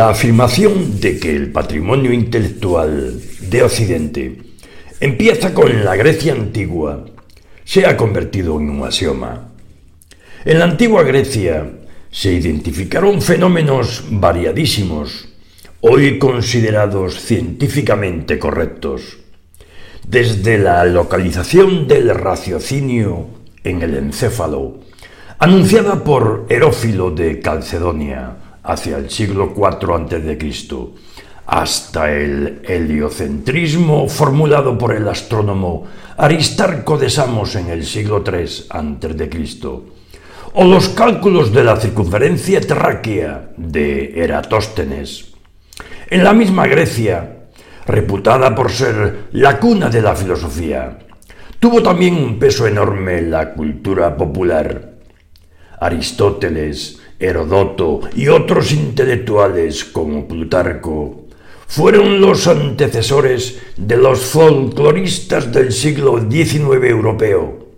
La afirmación de que el patrimonio intelectual de Occidente empieza con la Grecia antigua se ha convertido en un axioma. En la antigua Grecia se identificaron fenómenos variadísimos, hoy considerados científicamente correctos, desde la localización del raciocinio en el encéfalo, anunciada por Herófilo de Calcedonia, hacia el siglo IV a.C., hasta el heliocentrismo formulado por el astrónomo Aristarco de Samos en el siglo III a.C., o los cálculos de la circunferencia terráquea de Eratóstenes. En la misma Grecia, reputada por ser la cuna de la filosofía, tuvo también un peso enorme la cultura popular. Aristóteles, Herodoto y otros intelectuales como Plutarco fueron los antecesores de los folcloristas del siglo XIX europeo,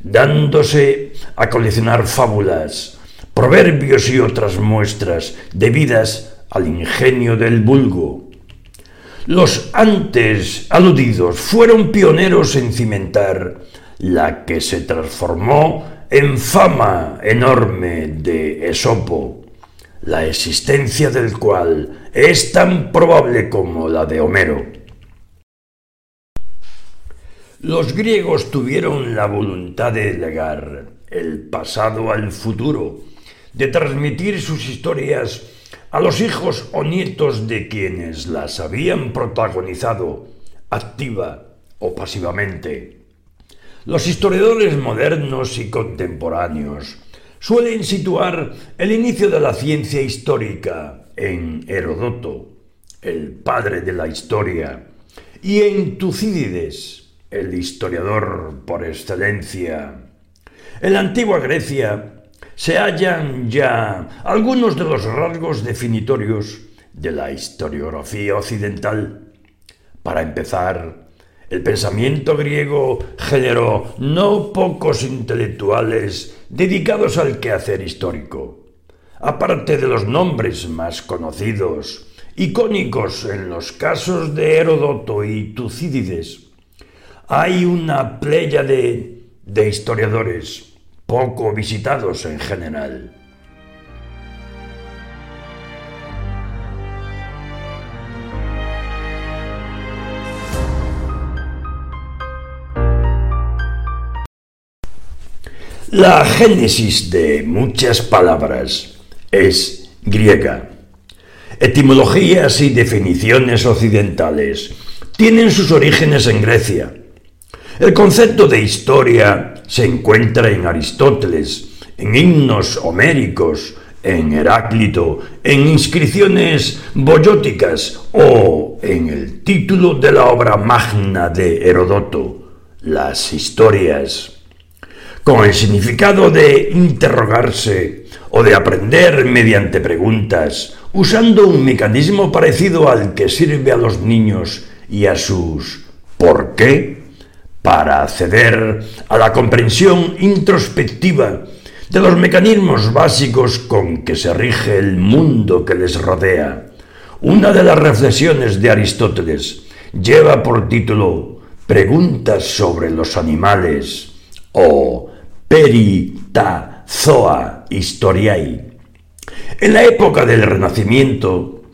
dándose a coleccionar fábulas, proverbios y otras muestras debidas al ingenio del vulgo. Los antes aludidos fueron pioneros en cimentar la que se transformó en fama enorme de Esopo, la existencia del cual es tan probable como la de Homero. Los griegos tuvieron la voluntad de legar el pasado al futuro, de transmitir sus historias a los hijos o nietos de quienes las habían protagonizado, activa o pasivamente. Los historiadores modernos y contemporáneos suelen situar el inicio de la ciencia histórica en Herodoto, el padre de la historia, y en Tucídides, el historiador por excelencia. En la antigua Grecia se hallan ya algunos de los rasgos definitorios de la historiografía occidental. Para empezar, el pensamiento griego generó no pocos intelectuales dedicados al quehacer histórico. Aparte de los nombres más conocidos, icónicos en los casos de Heródoto y Tucídides, hay una playa de, de historiadores poco visitados en general. La génesis de muchas palabras es griega. Etimologías y definiciones occidentales tienen sus orígenes en Grecia. El concepto de historia se encuentra en Aristóteles, en himnos homéricos, en Heráclito, en inscripciones boyóticas o en el título de la obra magna de Herodoto, las historias con el significado de interrogarse o de aprender mediante preguntas, usando un mecanismo parecido al que sirve a los niños y a sus ¿por qué? para acceder a la comprensión introspectiva de los mecanismos básicos con que se rige el mundo que les rodea. Una de las reflexiones de Aristóteles lleva por título Preguntas sobre los animales o Peritazoa Historiae. En la época del Renacimiento,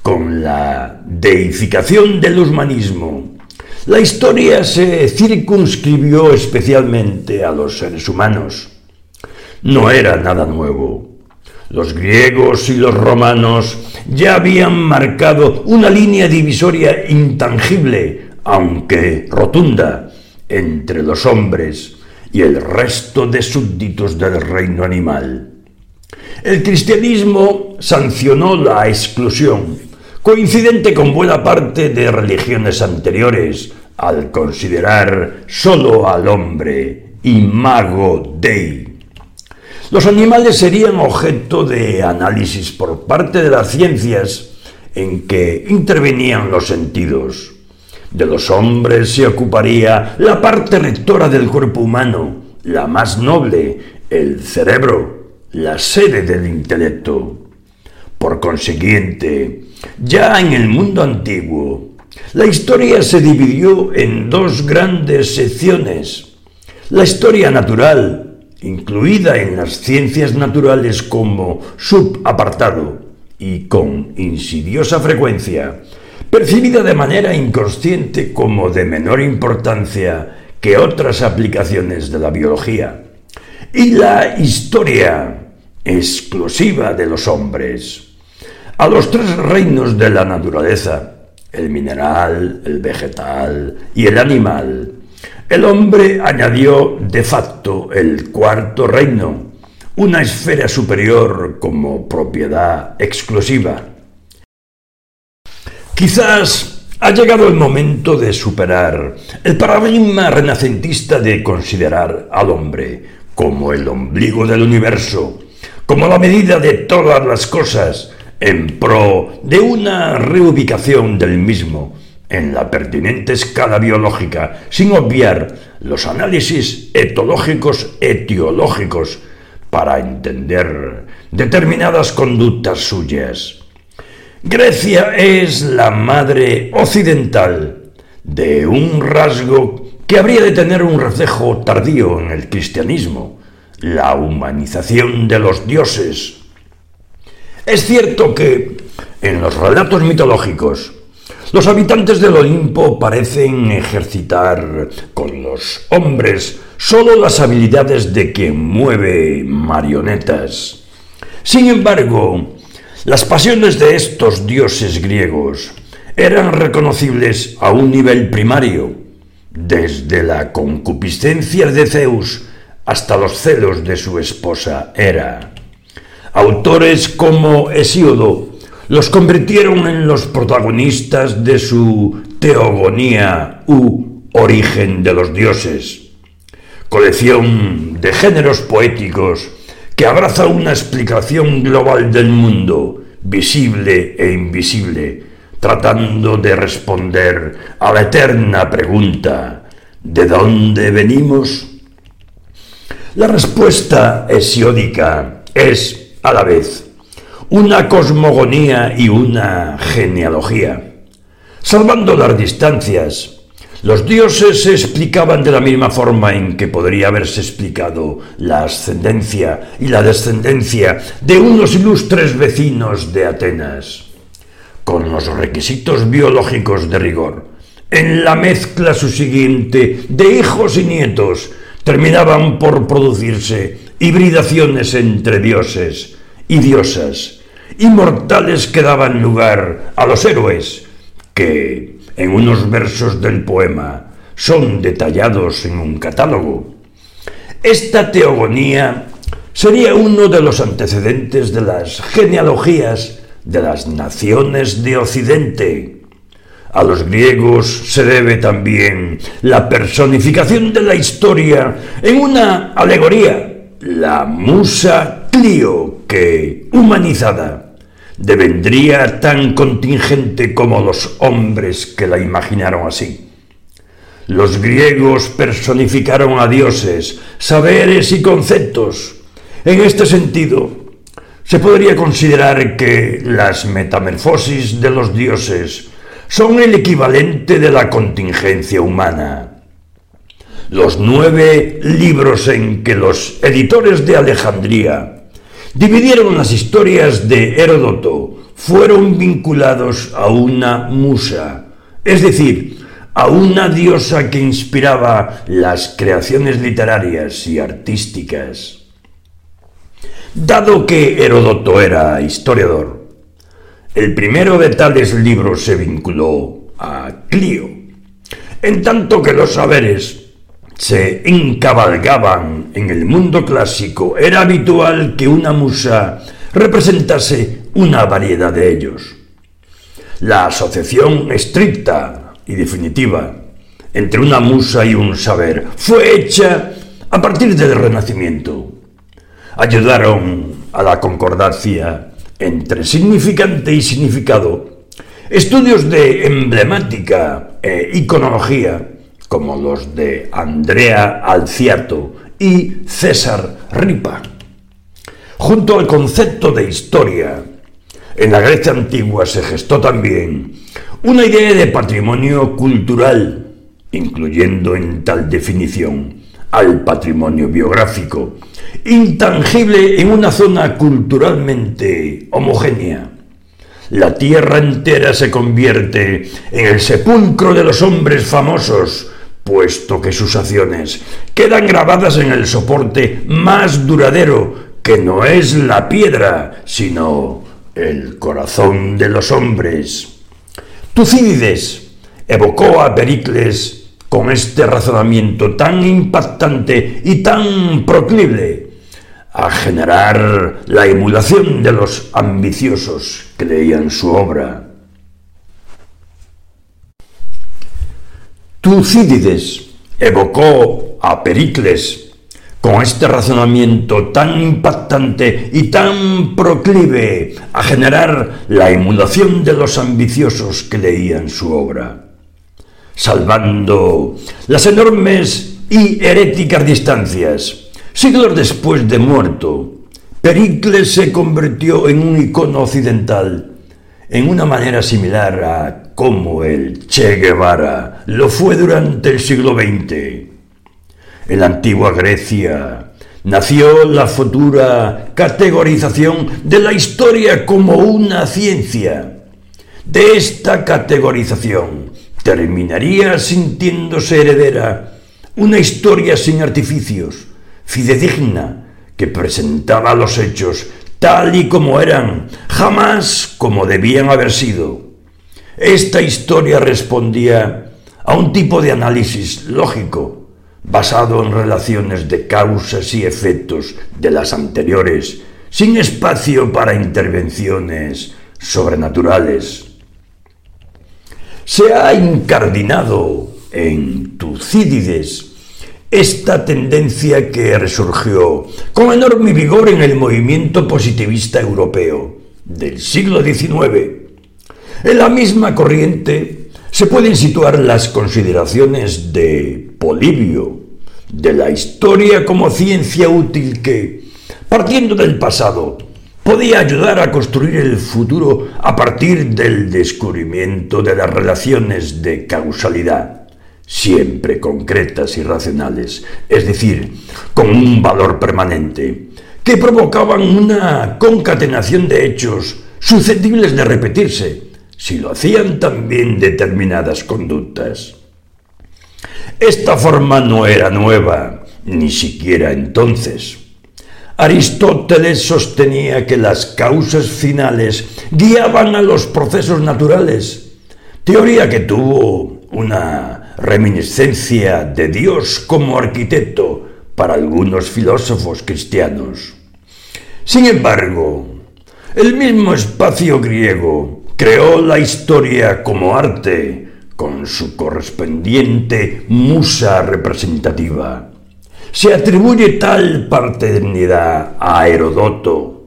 con la deificación del humanismo, la historia se circunscribió especialmente a los seres humanos. No era nada nuevo. Los griegos y los romanos ya habían marcado una línea divisoria intangible, aunque rotunda, entre los hombres y el resto de súbditos del reino animal. El cristianismo sancionó la exclusión, coincidente con buena parte de religiones anteriores, al considerar solo al hombre imago dei. Los animales serían objeto de análisis por parte de las ciencias en que intervenían los sentidos de los hombres se ocuparía la parte rectora del cuerpo humano, la más noble, el cerebro, la sede del intelecto. Por consiguiente, ya en el mundo antiguo, la historia se dividió en dos grandes secciones. La historia natural, incluida en las ciencias naturales como subapartado y con insidiosa frecuencia, percibida de manera inconsciente como de menor importancia que otras aplicaciones de la biología, y la historia exclusiva de los hombres, a los tres reinos de la naturaleza, el mineral, el vegetal y el animal, el hombre añadió de facto el cuarto reino, una esfera superior como propiedad exclusiva. Quizás ha llegado el momento de superar el paradigma renacentista de considerar al hombre como el ombligo del universo, como la medida de todas las cosas, en pro de una reubicación del mismo en la pertinente escala biológica, sin obviar los análisis etológicos etiológicos para entender determinadas conductas suyas. Grecia es la madre occidental de un rasgo que habría de tener un reflejo tardío en el cristianismo, la humanización de los dioses. Es cierto que en los relatos mitológicos los habitantes del Olimpo parecen ejercitar con los hombres solo las habilidades de quien mueve marionetas. Sin embargo, las pasiones de estos dioses griegos eran reconocibles a un nivel primario, desde la concupiscencia de Zeus hasta los celos de su esposa Hera. Autores como Hesíodo los convirtieron en los protagonistas de su teogonía u origen de los dioses, colección de géneros poéticos que abraza una explicación global del mundo, visible e invisible, tratando de responder a la eterna pregunta ¿de dónde venimos? La respuesta hesiódica es, a la vez, una cosmogonía y una genealogía. Salvando las distancias, los dioses se explicaban de la misma forma en que podría haberse explicado la ascendencia y la descendencia de unos ilustres vecinos de Atenas, con los requisitos biológicos de rigor. En la mezcla subsiguiente de hijos y nietos terminaban por producirse hibridaciones entre dioses, y diosas, inmortales que daban lugar a los héroes, que en unos versos del poema son detallados en un catálogo. Esta teogonía sería uno de los antecedentes de las genealogías de las naciones de Occidente. A los griegos se debe también la personificación de la historia en una alegoría, la musa Clio, que, humanizada, devendría tan contingente como los hombres que la imaginaron así. Los griegos personificaron a dioses, saberes y conceptos. En este sentido, se podría considerar que las metamorfosis de los dioses son el equivalente de la contingencia humana. Los nueve libros en que los editores de Alejandría dividieron las historias de Heródoto fueron vinculados a una musa, es decir, a una diosa que inspiraba las creaciones literarias y artísticas. Dado que Heródoto era historiador, el primero de tales libros se vinculó a Clio, en tanto que los saberes se encabalgaban en el mundo clásico, era habitual que una musa representase una variedad de ellos. La asociación estricta y definitiva entre una musa y un saber fue hecha a partir del Renacimiento. Ayudaron a la concordancia entre significante y significado estudios de emblemática e iconología como los de Andrea Alciato y César Ripa. Junto al concepto de historia, en la Grecia antigua se gestó también una idea de patrimonio cultural, incluyendo en tal definición al patrimonio biográfico, intangible en una zona culturalmente homogénea. La tierra entera se convierte en el sepulcro de los hombres famosos, puesto que sus acciones quedan grabadas en el soporte más duradero, que no es la piedra, sino el corazón de los hombres. Tucídides evocó a Pericles con este razonamiento tan impactante y tan proclive a generar la emulación de los ambiciosos que leían su obra. Tucídides evocó a Pericles con este razonamiento tan impactante y tan proclive a generar la emulación de los ambiciosos que leían su obra, salvando las enormes y heréticas distancias. Siglos después de muerto, Pericles se convirtió en un icono occidental, en una manera similar a cómo el Che Guevara lo fue durante el siglo XX. En la antigua Grecia nació la futura categorización de la historia como una ciencia. De esta categorización terminaría sintiéndose heredera una historia sin artificios, fidedigna, que presentaba los hechos tal y como eran, jamás como debían haber sido. Esta historia respondía a un tipo de análisis lógico, basado en relaciones de causas y efectos de las anteriores, sin espacio para intervenciones sobrenaturales. Se ha incardinado en Tucídides esta tendencia que resurgió con enorme vigor en el movimiento positivista europeo del siglo XIX. En la misma corriente se pueden situar las consideraciones de Polibio, de la historia como ciencia útil que, partiendo del pasado, podía ayudar a construir el futuro a partir del descubrimiento de las relaciones de causalidad, siempre concretas y racionales, es decir, con un valor permanente, que provocaban una concatenación de hechos susceptibles de repetirse, si lo hacían también determinadas conductas. Esta forma no era nueva, ni siquiera entonces. Aristóteles sostenía que las causas finales guiaban a los procesos naturales, teoría que tuvo una reminiscencia de Dios como arquitecto para algunos filósofos cristianos. Sin embargo, el mismo espacio griego creó la historia como arte con su correspondiente musa representativa. Se atribuye tal paternidad a Herodoto.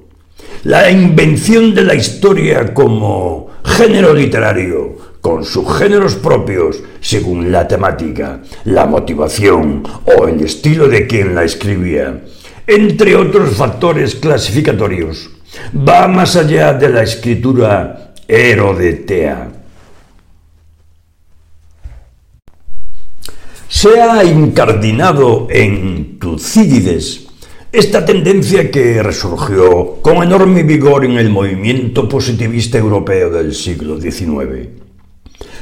La invención de la historia como género literario, con sus géneros propios según la temática, la motivación o el estilo de quien la escribía, entre otros factores clasificatorios, va más allá de la escritura Herodetea. Se ha incardinado en Tucídides esta tendencia que resurgió con enorme vigor en el movimiento positivista europeo del siglo XIX.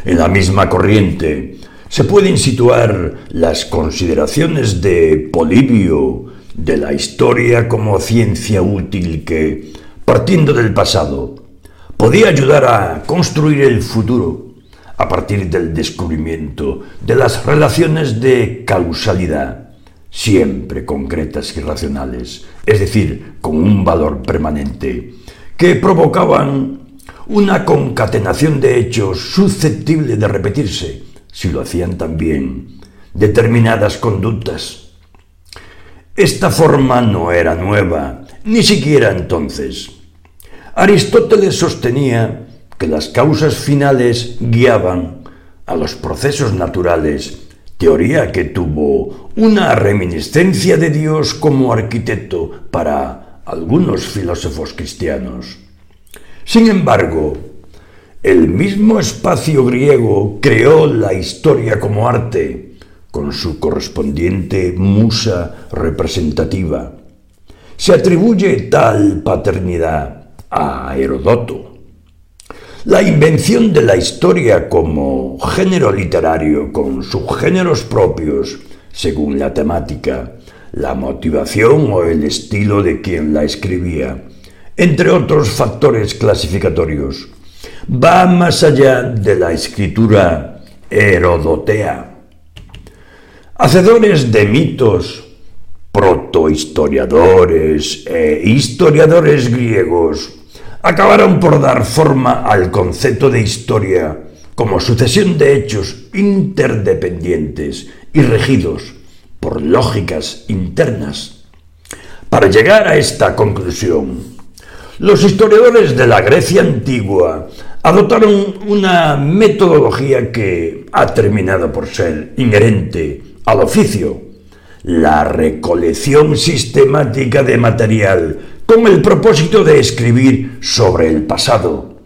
En la misma corriente. Se pueden situar las consideraciones de Polibio de la historia como ciencia útil que, partiendo del pasado, podía ayudar a construir el futuro a partir del descubrimiento de las relaciones de causalidad, siempre concretas y racionales, es decir, con un valor permanente, que provocaban una concatenación de hechos susceptible de repetirse, si lo hacían también determinadas conductas. Esta forma no era nueva, ni siquiera entonces. Aristóteles sostenía que las causas finales guiaban a los procesos naturales, teoría que tuvo una reminiscencia de Dios como arquitecto para algunos filósofos cristianos. Sin embargo, el mismo espacio griego creó la historia como arte, con su correspondiente musa representativa. Se atribuye tal paternidad a Herodoto. La invención de la historia como género literario con subgéneros propios, según la temática, la motivación o el estilo de quien la escribía, entre otros factores clasificatorios, va más allá de la escritura herodotea. Hacedores de mitos, protohistoriadores e historiadores griegos acabaron por dar forma al concepto de historia como sucesión de hechos interdependientes y regidos por lógicas internas. Para llegar a esta conclusión, los historiadores de la Grecia antigua adoptaron una metodología que ha terminado por ser inherente al oficio, la recolección sistemática de material con el propósito de escribir sobre el pasado,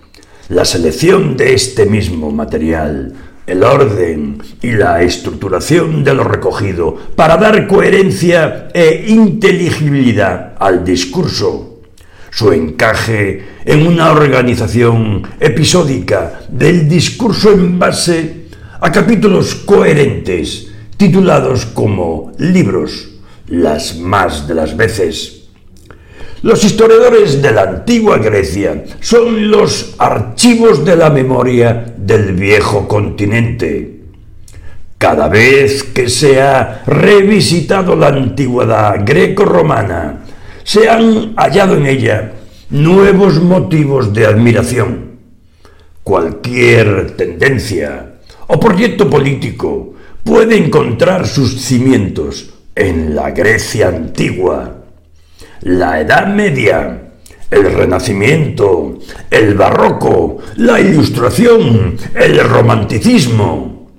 la selección de este mismo material, el orden y la estructuración de lo recogido para dar coherencia e inteligibilidad al discurso, su encaje en una organización episódica del discurso en base a capítulos coherentes titulados como libros, las más de las veces. Los historiadores de la antigua Grecia son los archivos de la memoria del viejo continente. Cada vez que se ha revisitado la antigüedad greco-romana, se han hallado en ella nuevos motivos de admiración. Cualquier tendencia o proyecto político puede encontrar sus cimientos en la Grecia antigua la Edad Media, el Renacimiento, el Barroco, la Ilustración, el Romanticismo,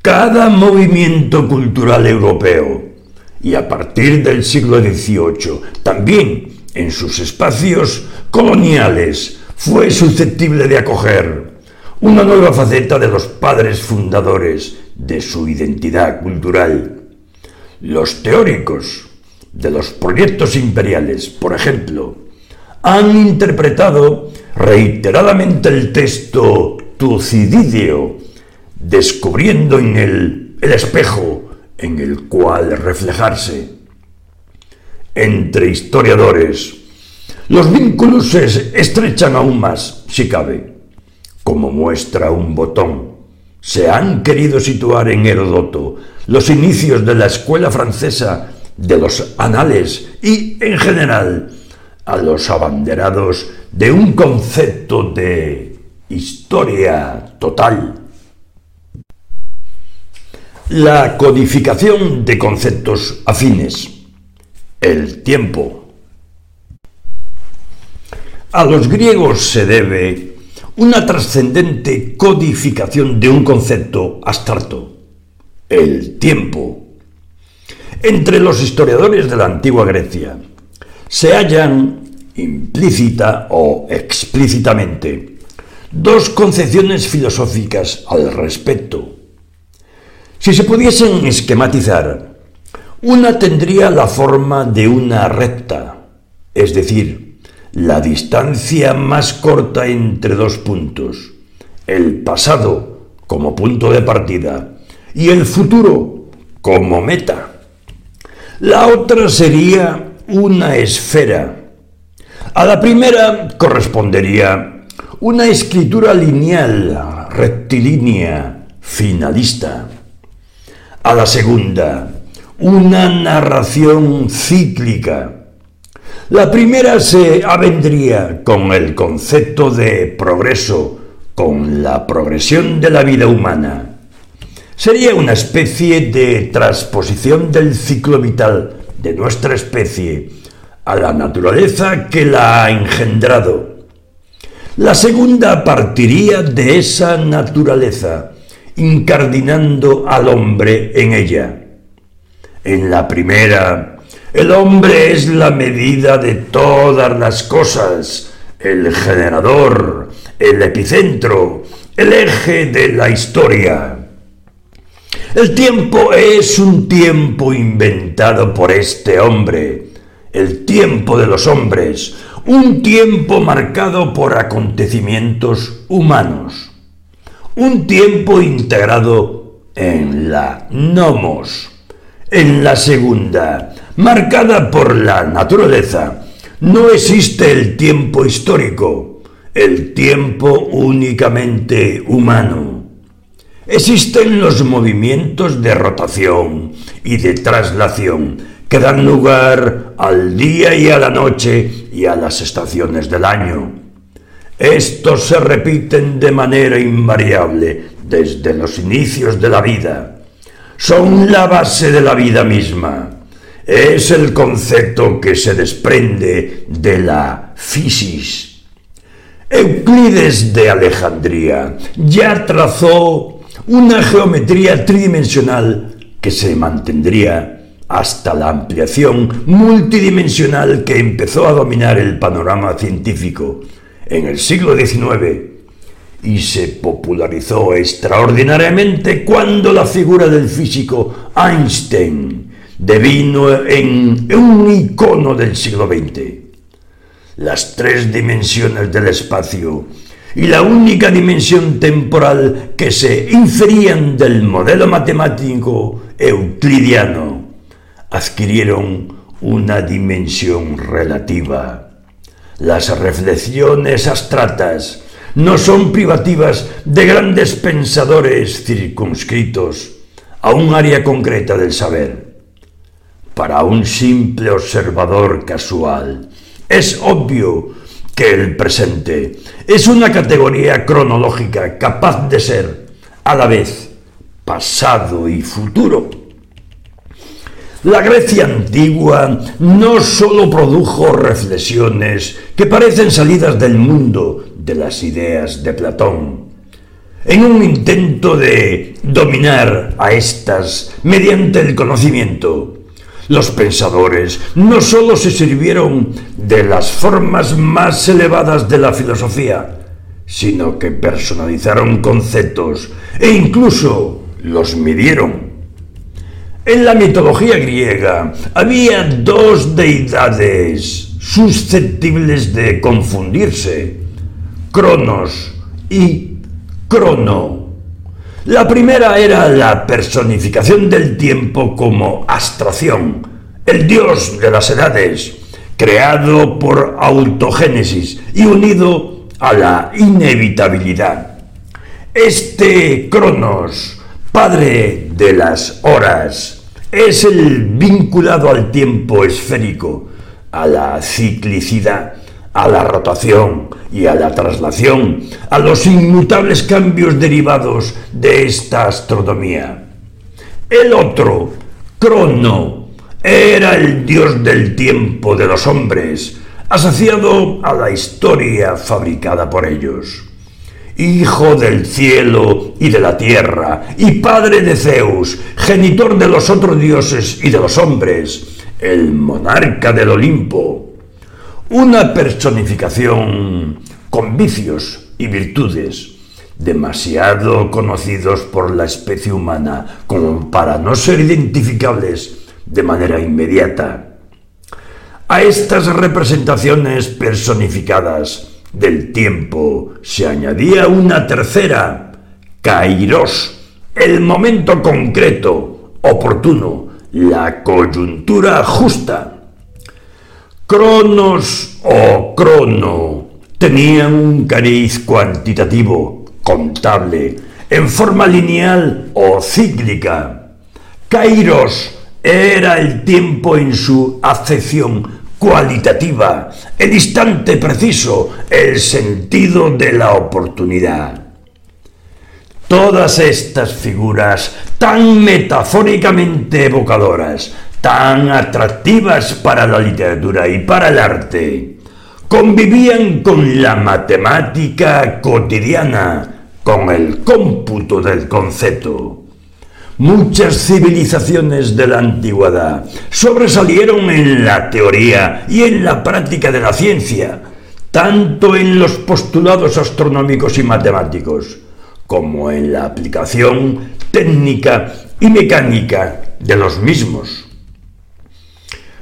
cada movimiento cultural europeo y a partir del siglo XVIII también en sus espacios coloniales fue susceptible de acoger una nueva faceta de los padres fundadores de su identidad cultural. Los teóricos, de los proyectos imperiales, por ejemplo, han interpretado reiteradamente el texto Tucidideo, descubriendo en él el espejo en el cual reflejarse. Entre historiadores, los vínculos se estrechan aún más, si cabe, como muestra un botón. Se han querido situar en Herodoto los inicios de la escuela francesa de los anales y, en general, a los abanderados de un concepto de historia total. La codificación de conceptos afines. El tiempo. A los griegos se debe una trascendente codificación de un concepto abstracto, el tiempo entre los historiadores de la antigua Grecia se hallan implícita o explícitamente dos concepciones filosóficas al respecto. Si se pudiesen esquematizar, una tendría la forma de una recta, es decir, la distancia más corta entre dos puntos, el pasado como punto de partida y el futuro como meta. La otra sería una esfera. A la primera correspondería una escritura lineal, rectilínea, finalista. A la segunda, una narración cíclica. La primera se avendría con el concepto de progreso, con la progresión de la vida humana sería una especie de transposición del ciclo vital de nuestra especie a la naturaleza que la ha engendrado. La segunda partiría de esa naturaleza, incardinando al hombre en ella. En la primera, el hombre es la medida de todas las cosas, el generador, el epicentro, el eje de la historia. El tiempo es un tiempo inventado por este hombre, el tiempo de los hombres, un tiempo marcado por acontecimientos humanos, un tiempo integrado en la nomos, en la segunda, marcada por la naturaleza. No existe el tiempo histórico, el tiempo únicamente humano. Existen los movimientos de rotación y de traslación que dan lugar al día y a la noche y a las estaciones del año. Estos se repiten de manera invariable desde los inicios de la vida. Son la base de la vida misma. Es el concepto que se desprende de la fisis. Euclides de Alejandría ya trazó una geometría tridimensional que se mantendría hasta la ampliación multidimensional que empezó a dominar el panorama científico en el siglo XIX y se popularizó extraordinariamente cuando la figura del físico Einstein devino en un icono del siglo XX. Las tres dimensiones del espacio y la única dimensión temporal que se inferían del modelo matemático euclidiano adquirieron una dimensión relativa. Las reflexiones abstractas no son privativas de grandes pensadores circunscritos a un área concreta del saber. Para un simple observador casual, es obvio que el presente es una categoría cronológica capaz de ser, a la vez, pasado y futuro la Grecia antigua no sólo produjo reflexiones que parecen salidas del mundo de las ideas de Platón, en un intento de dominar a estas mediante el conocimiento. Los pensadores no sólo se sirvieron de las formas más elevadas de la filosofía, sino que personalizaron conceptos e incluso los midieron en la mitología griega había dos deidades susceptibles de confundirse, Cronos y Crono. La primera era la personificación del tiempo como abstracción, el dios de las edades, creado por autogénesis y unido a la inevitabilidad. Este Cronos padre de las horas, es el vinculado al tiempo esférico, a la ciclicidad, a la rotación y a la traslación, a los inmutables cambios derivados de esta astronomía. El otro, Crono, era el dios del tiempo de los hombres, asociado a la historia fabricada por ellos. Hijo del cielo y de la tierra, y padre de Zeus, genitor de los otros dioses y de los hombres, el monarca del Olimpo. Una personificación con vicios y virtudes demasiado conocidos por la especie humana como para no ser identificables de manera inmediata. A estas representaciones personificadas del tiempo se añadía una tercera, Kairos, el momento concreto, oportuno, la coyuntura justa. Cronos o crono tenían un cariz cuantitativo, contable, en forma lineal o cíclica. Kairos era el tiempo en su acepción cualitativa, el instante preciso, el sentido de la oportunidad. Todas estas figuras tan metafóricamente evocadoras, tan atractivas para la literatura y para el arte, convivían con la matemática cotidiana, con el cómputo del concepto. Muchas civilizaciones de la antigüedad sobresalieron en la teoría y en la práctica de la ciencia, tanto en los postulados astronómicos y matemáticos, como en la aplicación técnica y mecánica de los mismos.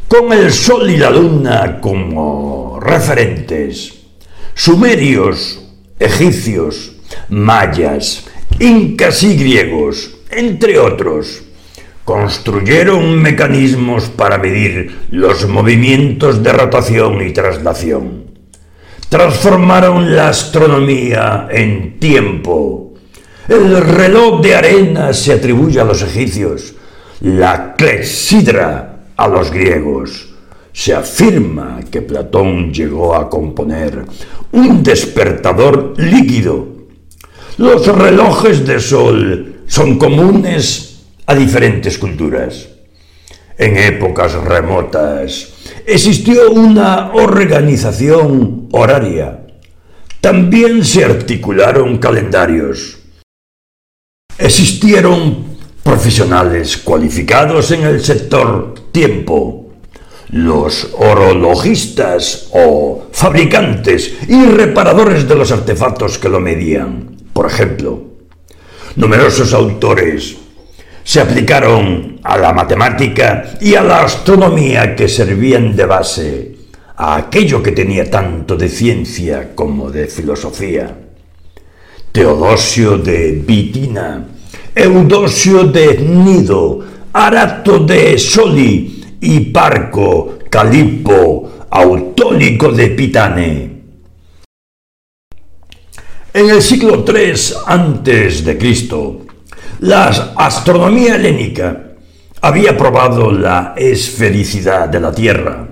Con el Sol y la Luna como referentes, sumerios, egipcios, mayas, incas y griegos, entre otros, construyeron mecanismos para medir los movimientos de rotación y traslación. Transformaron la astronomía en tiempo. El reloj de arena se atribuye a los egipcios, la clepsidra a los griegos. Se afirma que Platón llegó a componer un despertador líquido. Los relojes de sol son comunes a diferentes culturas. En épocas remotas existió una organización horaria. También se articularon calendarios. Existieron profesionales cualificados en el sector tiempo, los orologistas o fabricantes y reparadores de los artefactos que lo medían. Por ejemplo, numerosos autores se aplicaron a la matemática y a la astronomía que servían de base a aquello que tenía tanto de ciencia como de filosofía. Teodosio de Bitina, Eudosio de Nido, Arato de Soli, Hiparco, Calipo, Autólico de Pitane. En el siglo III antes de Cristo, la astronomía helénica había probado la esfericidad de la Tierra.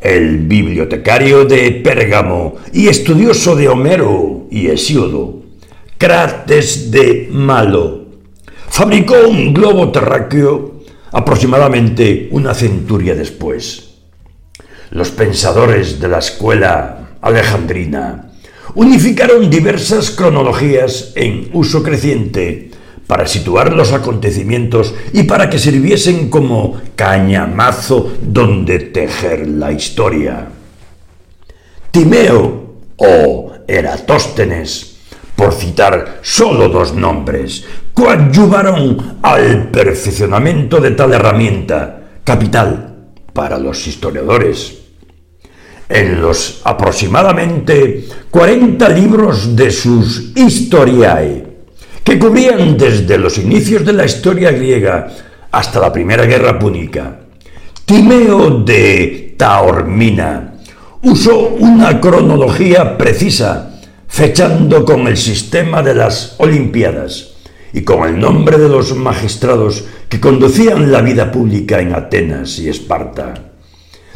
El bibliotecario de Pérgamo y estudioso de Homero y Hesíodo, Crates de Malo, fabricó un globo terráqueo aproximadamente una centuria después. Los pensadores de la escuela alejandrina unificaron diversas cronologías en uso creciente para situar los acontecimientos y para que sirviesen como cañamazo donde tejer la historia. Timeo o Eratóstenes por citar solo dos nombres, coadyuvaron al perfeccionamiento de tal herramienta, capital para los historiadores. En los aproximadamente 40 libros de sus Historiae, que cubrían desde los inicios de la historia griega hasta la Primera Guerra Púnica, Timeo de Taormina usó una cronología precisa fechando con el sistema de las Olimpiadas y con el nombre de los magistrados que conducían la vida pública en Atenas y Esparta.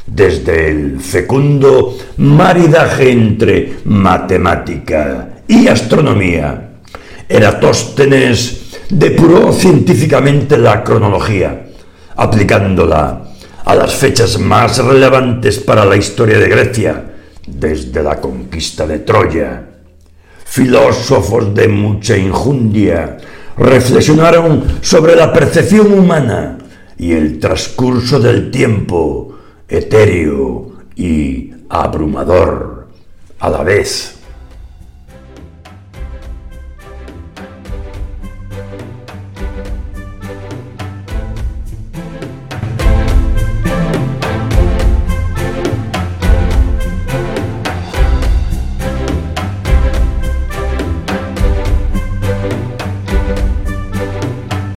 Desde el fecundo maridaje entre matemática y astronomía, Eratóstenes depuró científicamente la cronología, aplicándola a las fechas más relevantes para la historia de Grecia, desde la conquista de Troya. Filósofos de mucha injundia, reflexionaron sobre la percepción humana y el transcurso del tiempo, etéreo y abrumador a la vez.